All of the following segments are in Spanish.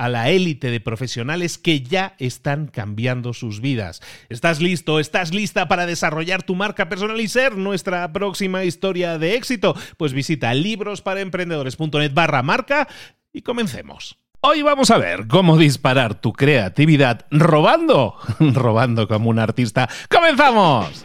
a la élite de profesionales que ya están cambiando sus vidas. ¿Estás listo? ¿Estás lista para desarrollar tu marca personal y ser nuestra próxima historia de éxito? Pues visita librosparaemprendedores.net barra marca y comencemos. Hoy vamos a ver cómo disparar tu creatividad robando, robando como un artista. ¡Comenzamos!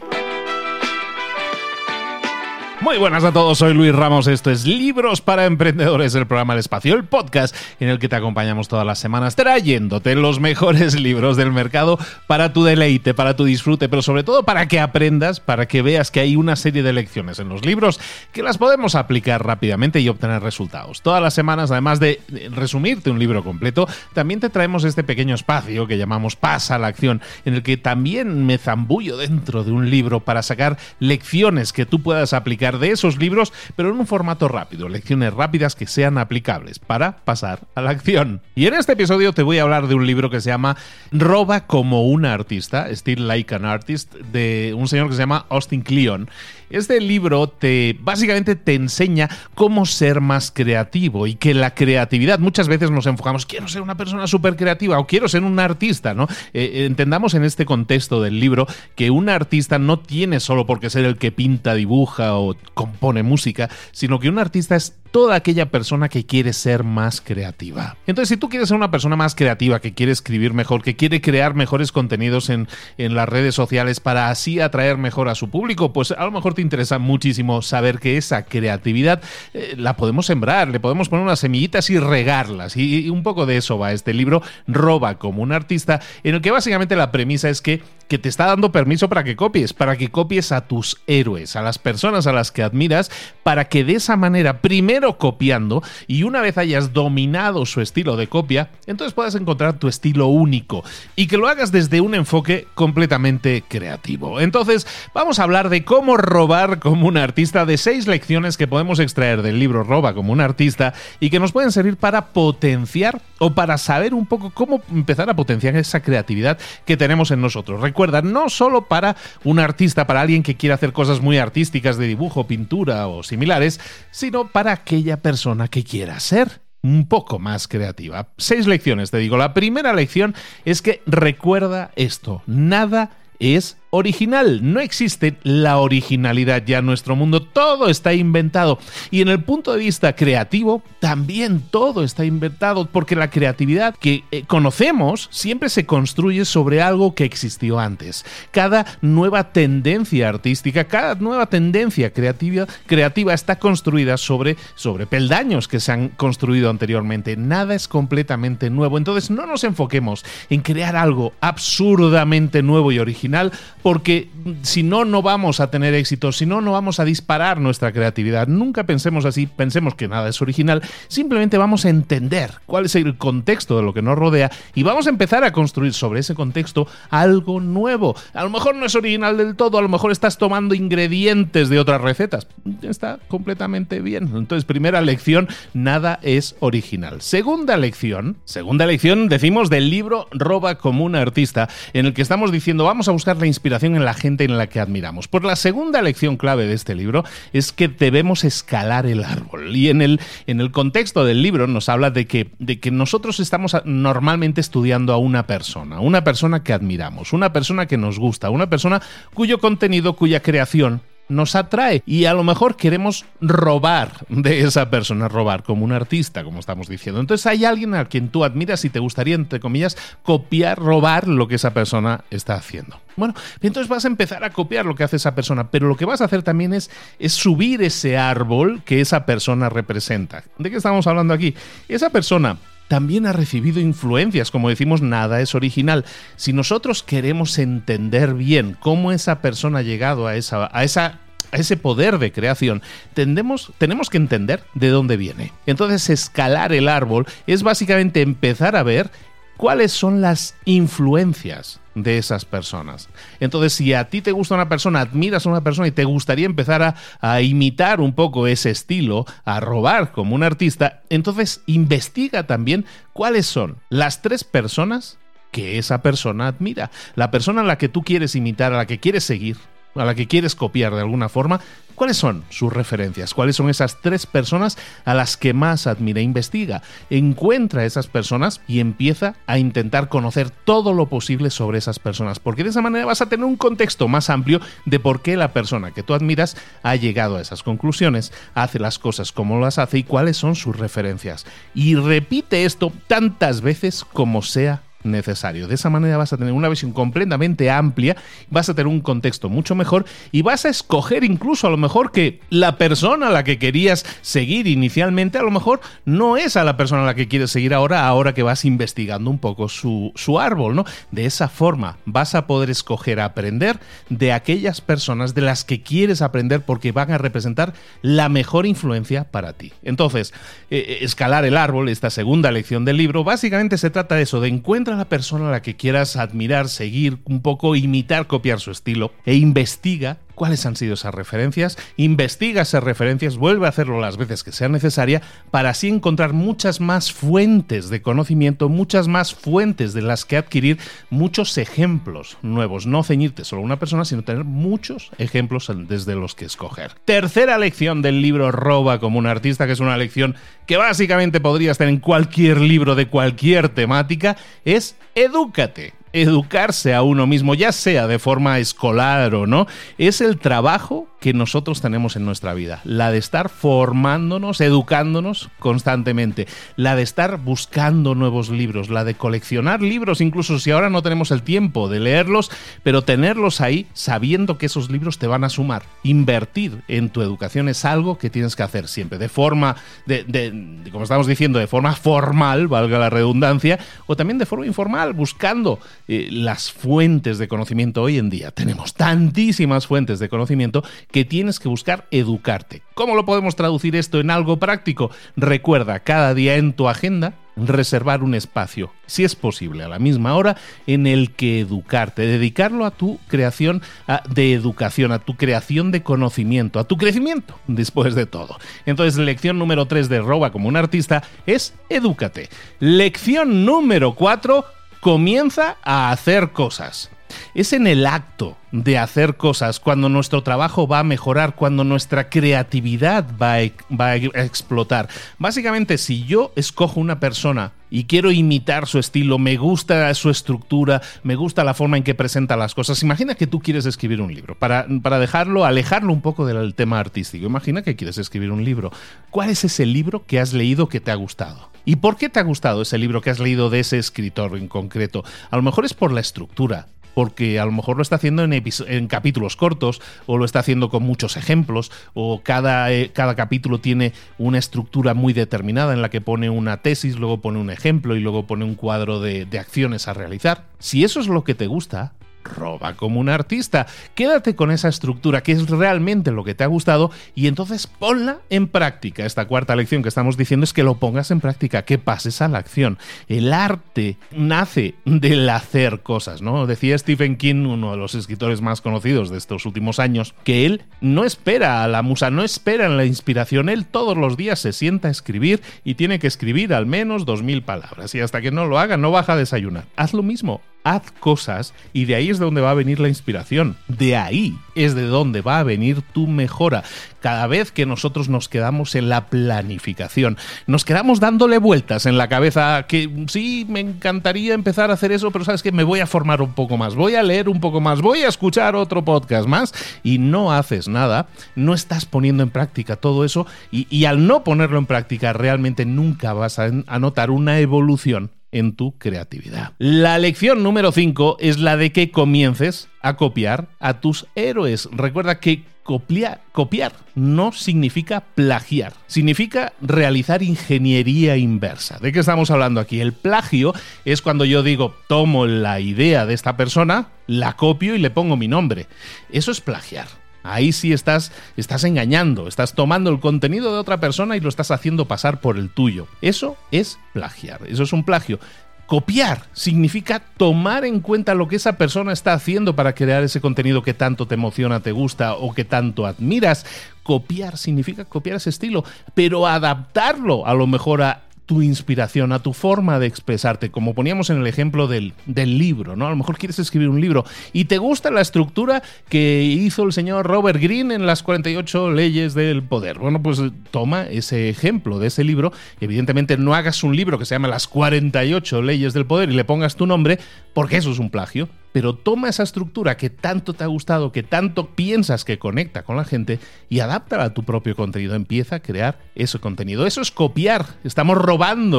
Muy buenas a todos, soy Luis Ramos, esto es Libros para Emprendedores, el programa del espacio, el podcast en el que te acompañamos todas las semanas trayéndote los mejores libros del mercado para tu deleite, para tu disfrute, pero sobre todo para que aprendas, para que veas que hay una serie de lecciones en los libros que las podemos aplicar rápidamente y obtener resultados. Todas las semanas, además de resumirte un libro completo, también te traemos este pequeño espacio que llamamos Pasa a la Acción, en el que también me zambullo dentro de un libro para sacar lecciones que tú puedas aplicar de esos libros, pero en un formato rápido, lecciones rápidas que sean aplicables para pasar a la acción. Y en este episodio te voy a hablar de un libro que se llama Roba como un artista, Still Like an Artist, de un señor que se llama Austin Kleon. Este libro te básicamente te enseña cómo ser más creativo y que la creatividad muchas veces nos enfocamos quiero ser una persona súper creativa o quiero ser un artista, ¿no? Eh, entendamos en este contexto del libro que un artista no tiene solo por qué ser el que pinta, dibuja o compone música, sino que un artista es toda aquella persona que quiere ser más creativa. Entonces, si tú quieres ser una persona más creativa, que quiere escribir mejor, que quiere crear mejores contenidos en, en las redes sociales para así atraer mejor a su público, pues a lo mejor te interesa muchísimo saber que esa creatividad eh, la podemos sembrar, le podemos poner unas semillitas y regarlas. Y, y un poco de eso va este libro, Roba como un artista, en el que básicamente la premisa es que que te está dando permiso para que copies, para que copies a tus héroes, a las personas a las que admiras, para que de esa manera, primero copiando, y una vez hayas dominado su estilo de copia, entonces puedas encontrar tu estilo único y que lo hagas desde un enfoque completamente creativo. Entonces, vamos a hablar de cómo robar como un artista, de seis lecciones que podemos extraer del libro Roba como un artista y que nos pueden servir para potenciar o para saber un poco cómo empezar a potenciar esa creatividad que tenemos en nosotros recuerda, no solo para un artista, para alguien que quiere hacer cosas muy artísticas de dibujo, pintura o similares, sino para aquella persona que quiera ser un poco más creativa. Seis lecciones, te digo. La primera lección es que recuerda esto, nada es original. No existe la originalidad ya en nuestro mundo. Todo está inventado. Y en el punto de vista creativo, también todo está inventado, porque la creatividad que eh, conocemos siempre se construye sobre algo que existió antes. Cada nueva tendencia artística, cada nueva tendencia creativa, creativa está construida sobre, sobre peldaños que se han construido anteriormente. Nada es completamente nuevo. Entonces no nos enfoquemos en crear algo absurdamente nuevo y original porque si no, no vamos a tener éxito, si no, no vamos a disparar nuestra creatividad. Nunca pensemos así, pensemos que nada es original, simplemente vamos a entender cuál es el contexto de lo que nos rodea y vamos a empezar a construir sobre ese contexto algo nuevo. A lo mejor no es original del todo, a lo mejor estás tomando ingredientes de otras recetas. Está completamente bien. Entonces, primera lección, nada es original. Segunda lección, segunda lección decimos del libro Roba como un artista, en el que estamos diciendo vamos a buscar la inspiración en la gente en la que admiramos. Pues la segunda lección clave de este libro es que debemos escalar el árbol. Y en el, en el contexto del libro nos habla de que, de que nosotros estamos normalmente estudiando a una persona, una persona que admiramos, una persona que nos gusta, una persona cuyo contenido, cuya creación nos atrae y a lo mejor queremos robar de esa persona, robar como un artista, como estamos diciendo. Entonces hay alguien a quien tú admiras y te gustaría, entre comillas, copiar, robar lo que esa persona está haciendo. Bueno, entonces vas a empezar a copiar lo que hace esa persona, pero lo que vas a hacer también es, es subir ese árbol que esa persona representa. ¿De qué estamos hablando aquí? Esa persona también ha recibido influencias, como decimos, nada es original. Si nosotros queremos entender bien cómo esa persona ha llegado a, esa, a, ese poder de creación, tenemos que entender de dónde viene. Entonces, escalar el árbol es básicamente empezar a ver cuáles son las influencias de esas personas. Entonces, si a ti te gusta una persona, admiras a una persona y te gustaría empezar a, imitar un poco ese estilo, a robar como un artista, entonces investiga también cuáles son las tres personas que esa persona admira. La persona a la que tú quieres imitar, a la que quieres seguir, a la que quieres copiar de alguna forma, ¿Cuáles son sus referencias? ¿Cuáles son esas tres personas a las que más admira? Investiga, encuentra a esas personas y empieza a intentar conocer todo lo posible sobre esas personas, porque de esa manera vas a tener un contexto más amplio de por qué la persona que tú admiras ha llegado a esas conclusiones, hace las cosas como las hace y cuáles son sus referencias. Y repite esto tantas veces como sea necesario. De esa manera vas a tener una visión completamente amplia, vas a tener un contexto mucho mejor y vas a escoger incluso a lo mejor que la persona a la que querías seguir inicialmente a lo mejor no es a la persona a la que quieres seguir ahora, ahora que vas investigando un poco su, su árbol, ¿no? De esa forma vas a poder escoger aprender de aquellas personas de las que quieres aprender porque van a representar la mejor influencia para ti. Entonces, eh, eh, escalar el árbol, esta segunda lección del libro, básicamente se trata de eso, de encuentra la persona a la que quieras admirar, seguir, un poco imitar, copiar su estilo e investiga cuáles han sido esas referencias, investiga esas referencias, vuelve a hacerlo las veces que sea necesaria para así encontrar muchas más fuentes de conocimiento, muchas más fuentes de las que adquirir, muchos ejemplos nuevos, no ceñirte solo a una persona, sino tener muchos ejemplos desde los que escoger. Tercera lección del libro Roba como un artista, que es una lección que básicamente podría estar en cualquier libro de cualquier temática, es edúcate educarse a uno mismo, ya sea de forma escolar o no, es el trabajo que nosotros tenemos en nuestra vida, la de estar formándonos, educándonos constantemente, la de estar buscando nuevos libros, la de coleccionar libros, incluso si ahora no tenemos el tiempo de leerlos, pero tenerlos ahí sabiendo que esos libros te van a sumar. Invertir en tu educación es algo que tienes que hacer siempre, de forma, de, como estamos diciendo, de forma formal, valga la redundancia, o también de forma informal, buscando eh, las fuentes de conocimiento hoy en día. Tenemos tantísimas fuentes de conocimiento que tienes que buscar educarte. ¿Cómo lo podemos traducir esto en algo práctico? Recuerda cada día en tu agenda reservar un espacio, si es posible, a la misma hora, en el que educarte, dedicarlo a tu creación de educación, a tu creación de conocimiento, a tu crecimiento, después de todo. Entonces, lección número 3 de Roba como un artista es edúcate. Lección número 4, comienza a hacer cosas. Es en el acto de hacer cosas cuando nuestro trabajo va a mejorar, cuando nuestra creatividad va a, va a explotar. Básicamente, si yo escojo una persona y quiero imitar su estilo, me gusta su estructura, me gusta la forma en que presenta las cosas. Imagina que tú quieres escribir un libro, para, para dejarlo, alejarlo un poco del tema artístico. Imagina que quieres escribir un libro. ¿Cuál es ese libro que has leído que te ha gustado? ¿Y por qué te ha gustado ese libro que has leído de ese escritor en concreto? A lo mejor es por la estructura, porque a lo mejor lo está haciendo en, capítulos cortos o lo está haciendo con muchos ejemplos o cada, eh, cada capítulo tiene una estructura muy determinada en la que pone una tesis, luego pone un ejemplo y luego pone un cuadro de, de acciones a realizar. Si eso es lo que te gusta, roba como un artista. Quédate con esa estructura que es realmente lo que te ha gustado y entonces ponla en práctica. Esta cuarta lección que estamos diciendo es que lo pongas en práctica, que pases a la acción. El arte nace del hacer cosas, ¿no? Decía Stephen King, uno de los escritores más conocidos de estos últimos años, que él no espera a la musa, no espera en la inspiración, él todos los días se sienta a escribir y tiene que escribir al menos dos mil palabras y hasta que no lo haga no baja a desayunar. Haz lo mismo, haz cosas y de ahí es de donde va a venir la inspiración. De ahí es de donde va a venir tu mejora. Cada vez que nosotros nos quedamos en la planificación, nos quedamos dándole vueltas en la cabeza que sí, me encantaría empezar a hacer eso, pero sabes que me voy a formar un poco más, voy a leer un poco más, voy a escuchar otro podcast más y no haces nada, no estás poniendo en práctica todo eso y, al no ponerlo en práctica realmente nunca vas a notar una evolución en tu creatividad. La lección número 5 es la de que comiences a copiar a tus héroes. Recuerda que copiar, copiar no significa plagiar, significa realizar ingeniería inversa. ¿De qué estamos hablando aquí? El plagio es cuando yo digo, tomo la idea de esta persona, la copio y le pongo mi nombre. Eso es plagiar. Ahí sí estás, estás engañando, estás tomando el contenido de otra persona y lo estás haciendo pasar por el tuyo. Eso es plagiar, eso es un plagio. Copiar significa tomar en cuenta lo que esa persona está haciendo para crear ese contenido que tanto te emociona, te gusta o que tanto admiras. Copiar significa copiar ese estilo, pero adaptarlo a lo mejor a tu inspiración, a tu forma de expresarte, como poníamos en el ejemplo del, del, libro, ¿no? A lo mejor quieres escribir un libro y te gusta la estructura que hizo el señor Robert Greene en las 48 leyes del poder. Bueno, pues toma ese ejemplo de ese libro. Evidentemente no hagas un libro que se llame las 48 leyes del poder y le pongas tu nombre, porque eso es un plagio pero toma esa estructura que tanto te ha gustado, que tanto piensas que conecta con la gente y adáptala a tu propio contenido. Empieza a crear ese contenido. Eso es copiar. Estamos robando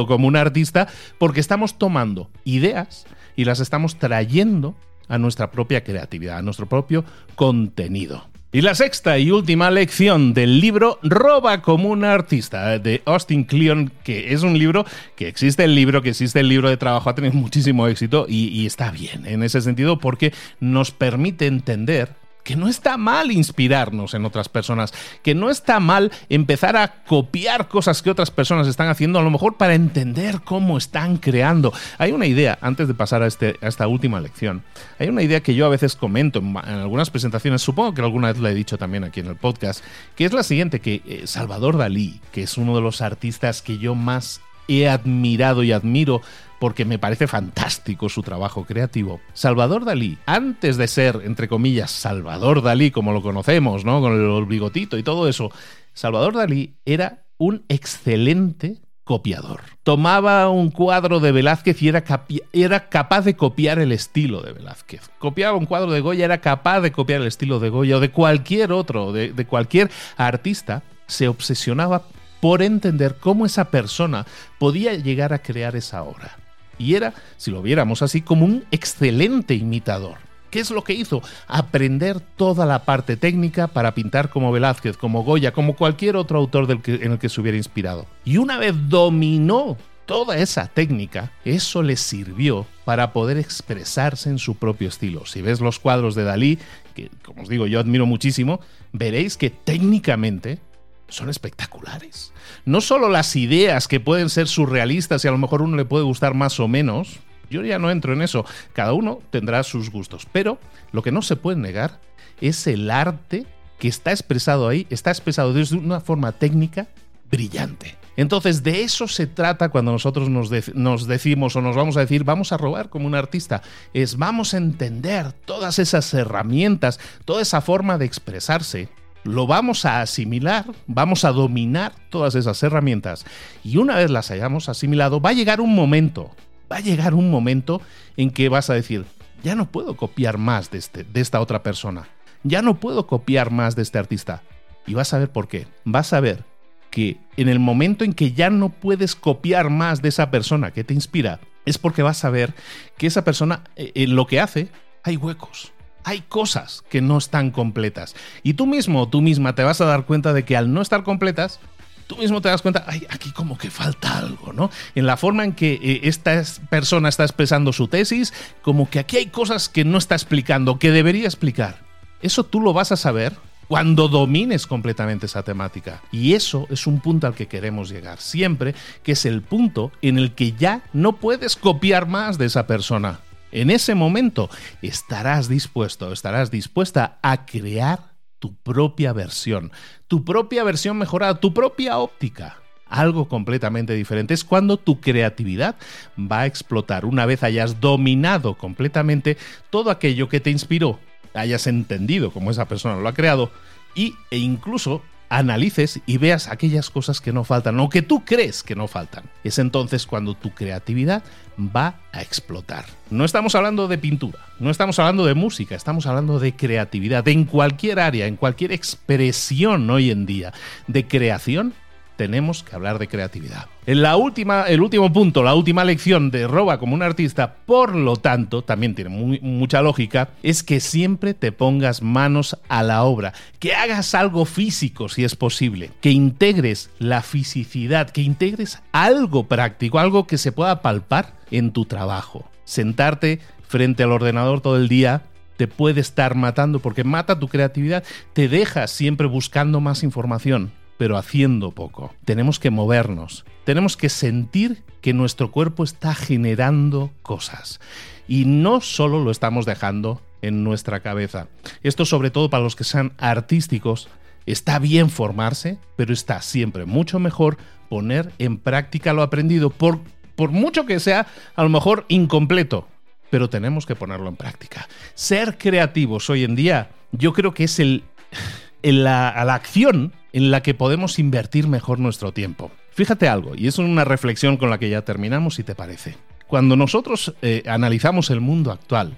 como un artista porque estamos tomando ideas y las estamos trayendo a nuestra propia creatividad, a nuestro propio contenido. Y la sexta y última lección del libro Roba como un artista de Austin Kleon, que es un libro que existe el libro, que existe el libro de trabajo, ha tenido muchísimo éxito y está bien en ese sentido porque nos permite entender que no está mal inspirarnos en otras personas, que no está mal empezar a copiar cosas que otras personas están haciendo, a lo mejor para entender cómo están creando. Hay una idea, antes de pasar a, este, esta última lección, hay una idea que yo a veces comento en, algunas presentaciones, supongo que alguna vez la he dicho también aquí en el podcast, que es la siguiente, que eh, Salvador Dalí, que es uno de los artistas que yo más he admirado y admiro porque me parece fantástico su trabajo creativo. Salvador Dalí, antes de ser, entre comillas, Salvador Dalí, como lo conocemos, ¿no? Con el bigotito y todo eso, Salvador Dalí era un excelente copiador. Tomaba un cuadro de Velázquez y era, capaz de copiar el estilo de Velázquez. Copiaba un cuadro de Goya, era capaz de copiar el estilo de Goya o de cualquier otro, de cualquier artista. Se obsesionaba por entender cómo esa persona podía llegar a crear esa obra. Y era, si lo viéramos así, como un excelente imitador. ¿Qué es lo que hizo? Aprender toda la parte técnica para pintar como Velázquez, como Goya, como cualquier otro autor en el que se hubiera inspirado. Y una vez dominó toda esa técnica, eso le sirvió para poder expresarse en su propio estilo. Si ves los cuadros de Dalí, que como os digo yo admiro muchísimo, veréis que técnicamente son espectaculares. No solo las ideas que pueden ser surrealistas y a lo mejor uno le puede gustar más o menos, yo ya no entro en eso, cada uno tendrá sus gustos, pero lo que no se puede negar es el arte que está expresado ahí, está expresado de una forma técnica brillante. Entonces, de eso se trata cuando nosotros nos, nos, decimos o nos vamos a decir, vamos a robar como un artista. Es vamos a entender todas esas herramientas, toda esa forma de expresarse lo vamos a asimilar, vamos a dominar todas esas herramientas y una vez las hayamos asimilado, va a llegar un momento, va a llegar un momento en que vas a decir, ya no puedo copiar más de, este, de esta otra persona, ya no puedo copiar más de este artista. Y vas a ver por qué. Vas a ver que en el momento en que ya no puedes copiar más de esa persona que te inspira, es porque vas a ver que esa persona eh, en lo que hace hay huecos hay cosas que no están completas. Y tú mismo, tú misma te vas a dar cuenta de que al no estar completas, tú mismo te das cuenta, ay, aquí como que falta algo, ¿no? En la forma en que eh, esta persona está expresando su tesis, como que aquí hay cosas que no está explicando, que debería explicar. Eso tú lo vas a saber cuando domines completamente esa temática. Y eso es un punto al que queremos llegar siempre, que es el punto en el que ya no puedes copiar más de esa persona. En ese momento estarás dispuesto, estarás dispuesta a crear tu propia versión, tu propia versión mejorada, tu propia óptica. Algo completamente diferente. Es cuando tu creatividad va a explotar una vez hayas dominado completamente todo aquello que te inspiró, hayas entendido cómo esa persona lo ha creado y, e incluso analices y veas aquellas cosas que no faltan o que tú crees que no faltan. Es entonces cuando tu creatividad va a explotar. No estamos hablando de pintura, no estamos hablando de música, estamos hablando de creatividad en cualquier área, en cualquier expresión hoy en día de creación tenemos que hablar de creatividad. En la última, el último punto, la última lección de Roba como un artista, por lo tanto, también tiene mucha lógica, es que siempre te pongas manos a la obra, que hagas algo físico si es posible, que integres la fisicidad, que integres algo práctico, algo que se pueda palpar en tu trabajo. Sentarte frente al ordenador todo el día te puede estar matando porque mata tu creatividad, te deja siempre buscando más información pero haciendo poco. Tenemos que movernos, tenemos que sentir que nuestro cuerpo está generando cosas. Y no solo lo estamos dejando en nuestra cabeza. Esto sobre todo para los que sean artísticos. Está bien formarse, pero está siempre mucho mejor poner en práctica lo aprendido, por, por mucho que sea a lo mejor incompleto, pero tenemos que ponerlo en práctica. Ser creativos hoy en día yo creo que es el, la, la acción en la que podemos invertir mejor nuestro tiempo. Fíjate algo, y es una reflexión con la que ya terminamos, si te parece. Cuando nosotros eh, analizamos el mundo actual,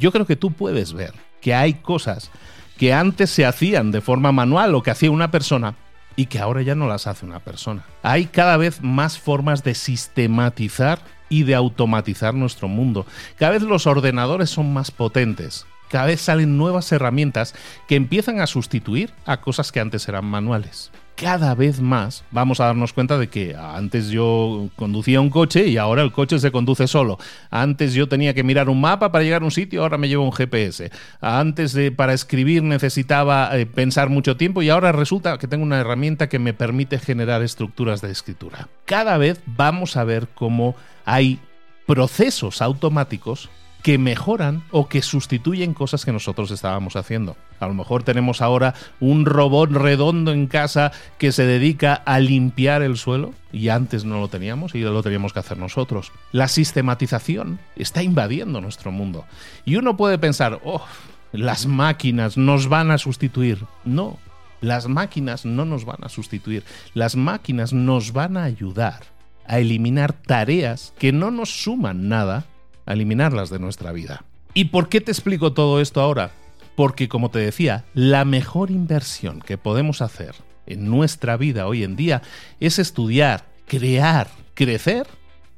yo creo que tú puedes ver que hay cosas que antes se hacían de forma manual o que hacía una persona y que ahora ya no las hace una persona. Hay cada vez más formas de sistematizar y de automatizar nuestro mundo. Cada vez los ordenadores son más potentes cada vez salen nuevas herramientas que empiezan a sustituir a cosas que antes eran manuales. Cada vez más vamos a darnos cuenta de que antes yo conducía un coche y ahora el coche se conduce solo. Antes yo tenía que mirar un mapa para llegar a un sitio, ahora me llevo un GPS. Antes de, para escribir necesitaba eh, pensar mucho tiempo y ahora resulta que tengo una herramienta que me permite generar estructuras de escritura. Cada vez vamos a ver cómo hay procesos automáticos que mejoran o que sustituyen cosas que nosotros estábamos haciendo. A lo mejor tenemos ahora un robot redondo en casa que se dedica a limpiar el suelo y antes no lo teníamos y lo teníamos que hacer nosotros. La sistematización está invadiendo nuestro mundo. Y uno puede pensar, oh, las máquinas nos van a sustituir. No, las máquinas no nos van a sustituir. Las máquinas nos van a ayudar a eliminar tareas que no nos suman nada eliminarlas de nuestra vida. ¿Y por qué te explico todo esto ahora? Porque, como te decía, la mejor inversión que podemos hacer en nuestra vida hoy en día es estudiar, crear, crecer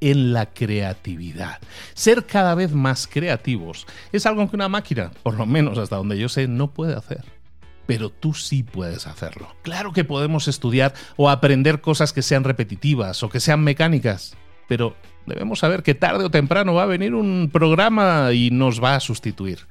en la creatividad. Ser cada vez más creativos es algo que una máquina, por lo menos hasta donde yo sé, no puede hacer. Pero tú sí puedes hacerlo. Claro que podemos estudiar o aprender cosas que sean repetitivas o que sean mecánicas, pero debemos saber que tarde o temprano va a venir un programa y nos va a sustituir.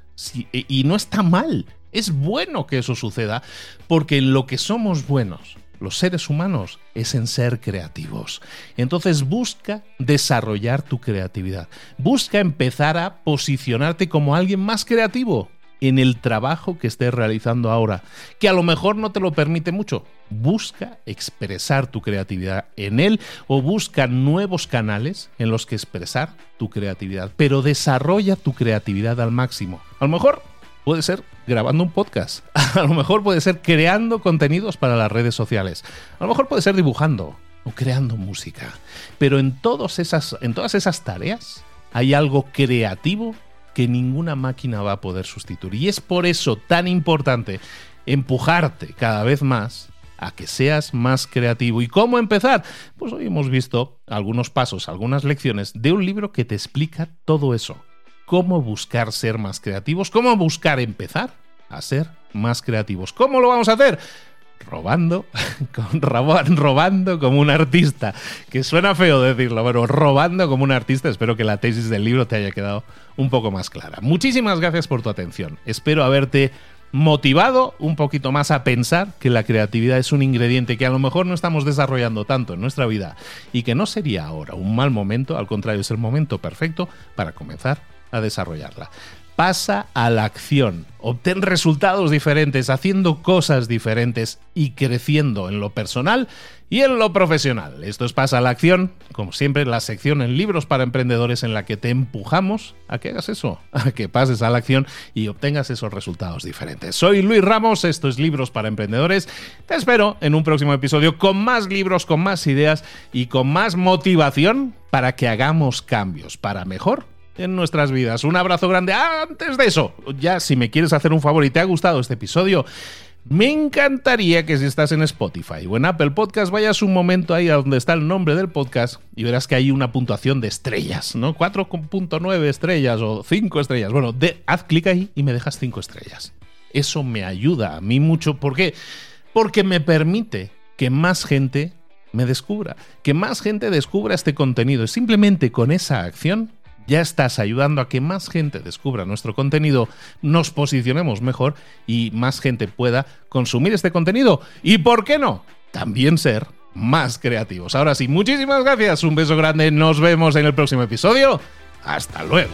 y no está mal, es bueno que eso suceda, porque en lo que somos buenos, los seres humanos, es en ser creativos. Entonces busca desarrollar tu creatividad, busca empezar a posicionarte como alguien más creativo en el trabajo que estés realizando ahora, que a lo mejor no te lo permite mucho. Busca expresar tu creatividad en él o busca nuevos canales en los que expresar tu creatividad, pero desarrolla tu creatividad al máximo. A lo mejor puede ser grabando un podcast, a lo mejor puede ser creando contenidos para las redes sociales, a lo mejor puede ser dibujando o creando música, pero en, todas esas, en todas esas tareas hay algo creativo que ninguna máquina va a poder sustituir. Y es por eso tan importante empujarte cada vez más a que seas más creativo. ¿Y cómo empezar? Pues hoy hemos visto algunos pasos, algunas lecciones de un libro que te explica todo eso. Cómo buscar ser más creativos, cómo buscar empezar a ser más creativos. ¿Cómo lo vamos a hacer? Robando, robando como un artista. Que suena feo decirlo, pero robando como un artista. Espero que la tesis del libro te haya quedado un poco más clara. Muchísimas gracias por tu atención. Espero haberte motivado un poquito más a pensar que la creatividad es un ingrediente que a lo mejor no estamos desarrollando tanto en nuestra vida y que no sería ahora un mal momento, al contrario, es el momento perfecto para comenzar a desarrollarla. Pasa a la acción, obtén resultados diferentes, haciendo cosas diferentes y creciendo en lo personal y en lo profesional. Esto es Pasa a la acción, como siempre, la sección en libros para emprendedores en la que te empujamos a que hagas eso, a que pases a la acción y obtengas esos resultados diferentes. Soy Luis Ramos, esto es Libros para Emprendedores. Te espero en un próximo episodio con más libros, con más ideas y con más motivación para que hagamos cambios para mejor en nuestras vidas. Un abrazo grande. Antes de eso, ya si me quieres hacer un favor y te ha gustado este episodio, me encantaría que si estás en Spotify o en Apple Podcast vayas un momento ahí a donde está el nombre del podcast y verás que hay una puntuación de estrellas, ¿no? 4.9 estrellas o 5 estrellas. Bueno, haz clic ahí y me dejas 5 estrellas. Eso me ayuda a mí mucho. ¿Por qué? Porque me permite que más gente me descubra, que más gente descubra este contenido. Simplemente con esa acción ya estás ayudando a que más gente descubra nuestro contenido, nos posicionemos mejor y más gente pueda consumir este contenido. Y por qué no, también ser más creativos. Ahora sí, muchísimas gracias, un beso grande, nos vemos en el próximo episodio. Hasta luego.